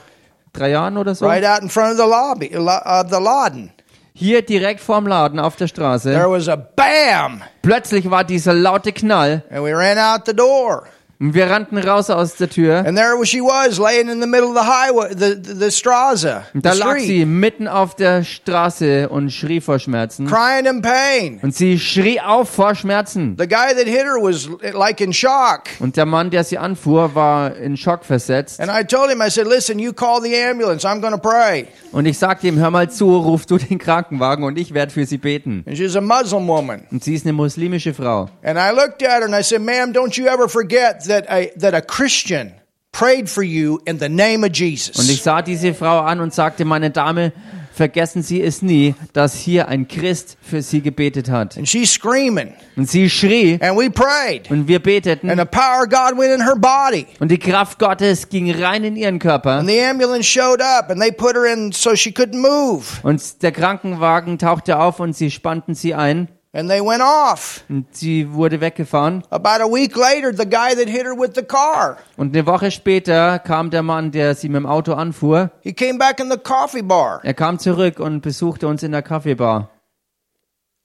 drei Jahren oder so. Right out in front of the lobby, uh, the Laden. Hier direkt vorm Laden auf der Straße. There was a bam, Plötzlich war dieser laute Knall and we ran out the door. Und wir rannten raus aus der Tür. And there she was, laying in the middle of the highway, the, the, the Straza, Und da lag sie mitten auf der Straße und schrie vor Schmerzen. crying in pain. Und sie schrie auf vor Schmerzen. The guy that hit her was like in shock. Und der Mann, der sie anfuhr, war in Schock versetzt. And I told him, I said, listen, you call the ambulance. I'm to pray. Und ich sagte ihm, hör mal zu, ruf du den Krankenwagen und ich werde für sie beten. And she's a Muslim woman. Und sie ist eine muslimische Frau. And I looked at her and I said, ma'am, don't you ever forget that a, that a Christian prayed for you in the name of Und ich Jesus. sah diese Frau an und sagte, meine Dame, vergessen Sie es nie, dass hier ein Christ für Sie gebetet hat. And she's screaming. Und sie schrie And we prayed. und wir And beteten the power of God went in her body. und die Kraft Gottes ging rein in ihren Körper. And the ambulance showed up and they put her in so she couldn't move. Und der Krankenwagen tauchte auf und sie spannten sie ein And they went off. und sie wurde weggefahren. About a week later, the guy that hit her with the car, Und eine Woche später kam der Mann, der sie mit dem Auto anfuhr. he came back in the coffee bar. Er kam zurück und besuchte uns in der Kaffeebar.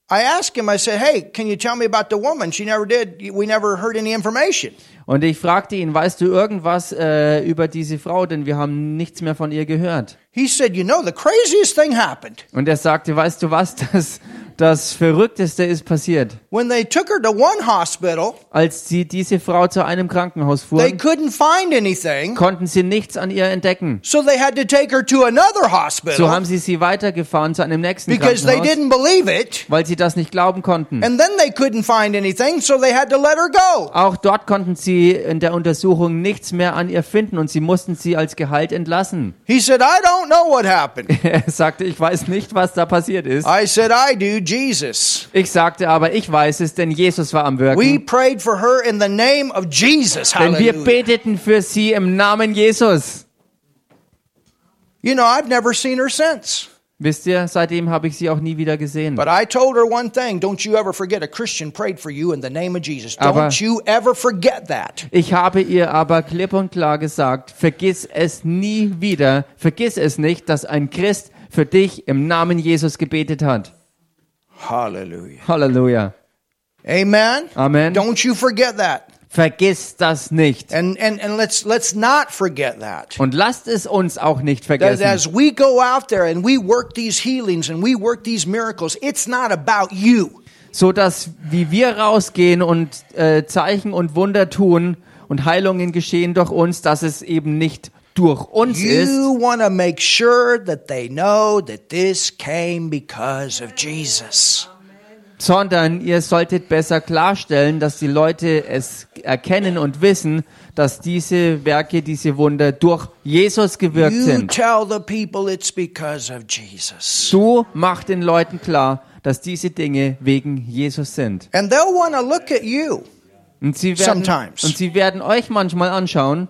I asked him, I said, hey, can you tell me about the woman? She never did. We never heard any information. Und ich fragte ihn, weißt du irgendwas äh, über diese Frau, denn wir haben nichts mehr von ihr gehört. He said, you know, the craziest thing happened. Und er sagte, weißt du was, das, das Verrückteste ist passiert. When they took her to one hospital, Als sie diese Frau zu einem Krankenhaus they fuhren, couldn't find anything. konnten sie nichts an ihr entdecken. So they had to take her to another So hospital haben sie sie weitergefahren zu einem nächsten because they Krankenhaus, didn't believe it. weil sie das nicht glauben konnten. And then they couldn't find anything, so they had to let her go. Auch dort konnten sie in der Untersuchung nichts mehr an ihr finden und sie mussten sie als Gehalt entlassen. He said, I don't know what happened. Er sagte, ich weiß nicht, was da passiert ist. I said, I do, Jesus. Ich sagte aber, ich weiß es, denn Jesus war am We Wirken. prayed for her in the name of Jesus. Denn wir beteten für sie im Namen Jesus. You know, I've never seen her since. Wisst ihr, seitdem habe ich sie auch nie wieder gesehen. But I told her one thing don't you ever forget a Christian prayed for you in the name of Jesus. Aber- Don't you ever forget that. Ich habe ihr aber klipp und klar gesagt, vergiss es nie wieder, vergiss es nicht, dass ein Christ für dich im Namen Jesus gebetet hat. Hallelujah. Halleluja. Amen. Amen. Don't you forget that. Vergiss das nicht. And and and let's let's not forget that. Und lasst es uns auch nicht That vergessen. as we go out there and we work these healings and we work these miracles, it's not about you. So dass wie wir rausgehen und äh, Zeichen und Wunder tun und Heilungen geschehen durch uns, dass es eben nicht durch uns ist, You want to make sure that they know that this came because of Jesus. sondern ihr solltet besser klarstellen, dass die Leute es erkennen und wissen, dass diese Werke, diese Wunder durch Jesus gewirkt You sind. tell the people it's because of Jesus. Du mach den Leuten klar, dass diese Dinge wegen Jesus sind. And they'll want to look at you. Und sie werden, Sometimes. und sie werden euch manchmal anschauen.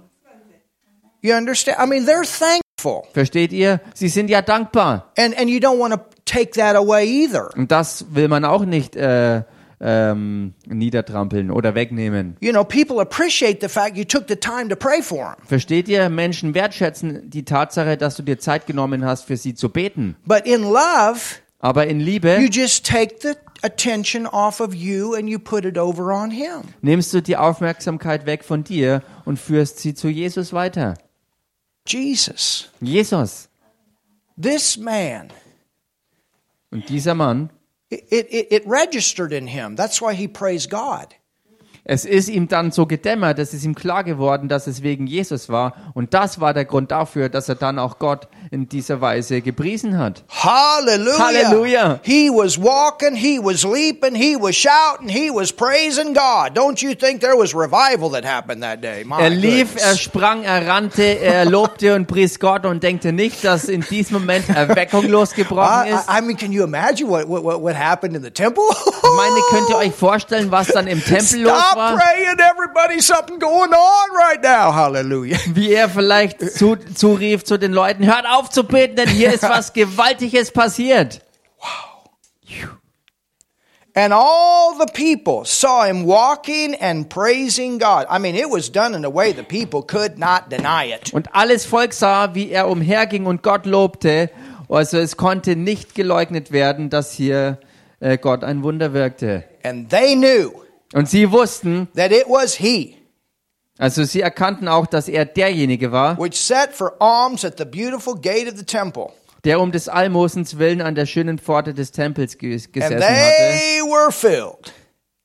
You understand? I mean, they're thankful. Versteht ihr? Sie sind ja dankbar. And, and you don't want to take that away either. Und das will man auch nicht äh, ähm, niedertrampeln oder wegnehmen. You know, people appreciate the fact you took the time to pray for them. Versteht ihr? Menschen wertschätzen die Tatsache, dass du dir Zeit genommen hast, für sie zu beten. But in love, Aber in Liebe you just take the attention off of you and you put it over on Him. nimmst du die Aufmerksamkeit weg von dir und führst sie zu Jesus weiter. Jesus, Jesus. this man, Und dieser Mann, it, it, it registered in him. That's why he praised God. Es ist ihm dann so gedämmert, es ist ihm klar geworden, dass es wegen Jesus war. Und das war der Grund dafür, dass er dann auch Gott in dieser Weise gepriesen hat. Hallelujah. Hallelujah. He was walking, he was leaping, he was shouting, he was praising God. Don't you think there was revival that happened that day? My Er lief, goodness. er sprang, er rannte, er lobte und pries Gott und denkte nicht, dass in diesem Moment Erweckung losgebrochen ist. I, I mean, can you imagine what, what, what happened in the temple? Ich meine, könnt ihr euch vorstellen, was dann im Tempel los war? praying, everybody. Something going on right now. Hallelujah. Wie er vielleicht zu, zurief zu den Leuten, hört auf zu beten, denn hier ist was Gewaltiges passiert. And all the people saw him walking and praising God. I mean, it was done in a way the people could not deny it. Und alles Volk sah, wie er umherging und Gott lobte. Also es konnte nicht geleugnet werden, dass hier äh, Gott ein Wunder wirkte. And they knew Und sie wussten, that it was he also sie erkannten auch, dass er derjenige war, which sat for alms at the beautiful gate of the temple. der um des Almosens willen an der schönen Pforte des Tempels ges- And gesessen hatte. they were filled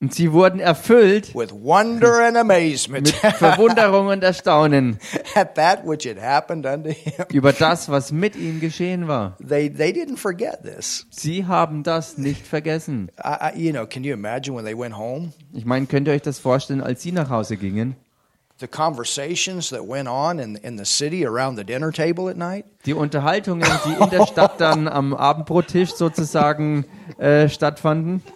Und sie wurden erfüllt with wonder and amazement mit Verwunderung und Erstaunen at that which had happened unto him. über das, was mit ihm geschehen war. They, they didn't forget this. Sie haben das nicht vergessen. I, I, you know, can you imagine when they went home? Ich meine, könnt ihr euch das vorstellen, als sie nach Hause gingen? The conversations that went on in, in the city around the dinner table at night? Die Unterhaltungen, die in der Stadt dann am Abendbrottisch sozusagen äh, stattfanden.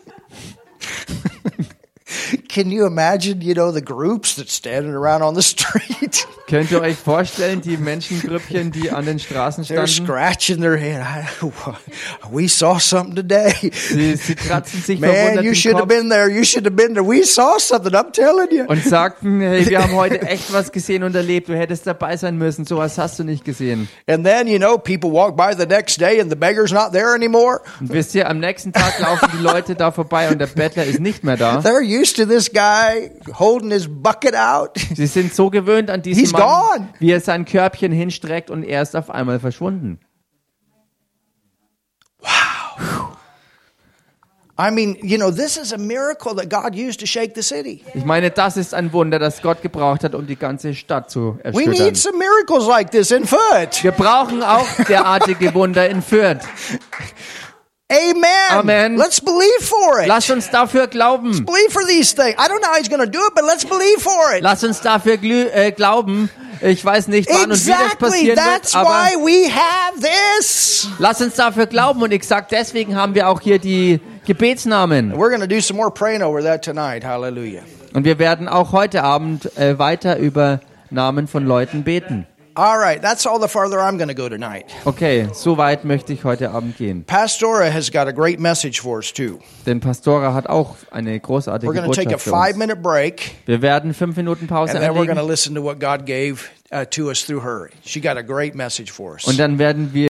Can you imagine, you know, the groups that standing around on the street? Könnt ihr euch vorstellen, die Menschengrüppchen, die an den Straßen They're standen? scratching their head. We saw something today. Sie, sie kratzen sich Man, you should have been there. You should have been there. We saw something. I'm telling you. und sagten, hey, wir haben heute echt was gesehen und erlebt. Du hättest dabei sein müssen. Sowas hast du nicht gesehen. And then, you know, people walk by the next day and the beggar's not there anymore. Und wisst ihr, am nächsten Tag laufen die Leute da vorbei und der Bettler ist nicht mehr da. They're used to this guy holding his bucket out. Sie sind so gewöhnt an diesen He's Mann, gone. wie er sein Körbchen hinstreckt und er ist auf einmal verschwunden. I mean, you know, this is a miracle that God used to shake the city. Ich meine, das ist ein Wunder, das Gott gebraucht hat, um die ganze Stadt zu We need some miracles like this in Foot. Wir brauchen auch derartige Wunder in Fürth. Amen. Amen. Let's believe for it. Lass uns dafür glauben. believe for these things. I don't know how he's going to do it, but let's believe for it. Lass uns dafür äh, glauben. Ich weiß nicht, wann und wie das Exactly. passieren That's wird, why aber we have this. lass uns dafür glauben. Und ich sag, deswegen haben wir auch hier die Gebetsnamen. We're going to do some more praying over that tonight. Hallelujah. Und wir werden auch heute Abend äh, weiter über Namen von Leuten beten. All right. That's all the farther I'm going to go tonight. Okay, so weit möchte ich heute Abend gehen. Pastora has got a great message for us too. Denn Pastora hat auch eine großartige We're going to take a Botschaft five minute break, Wir werden fünf Minuten Pause and then we're going to listen to what God gave uh, to us through her. She got a great message for us. und dann werden wir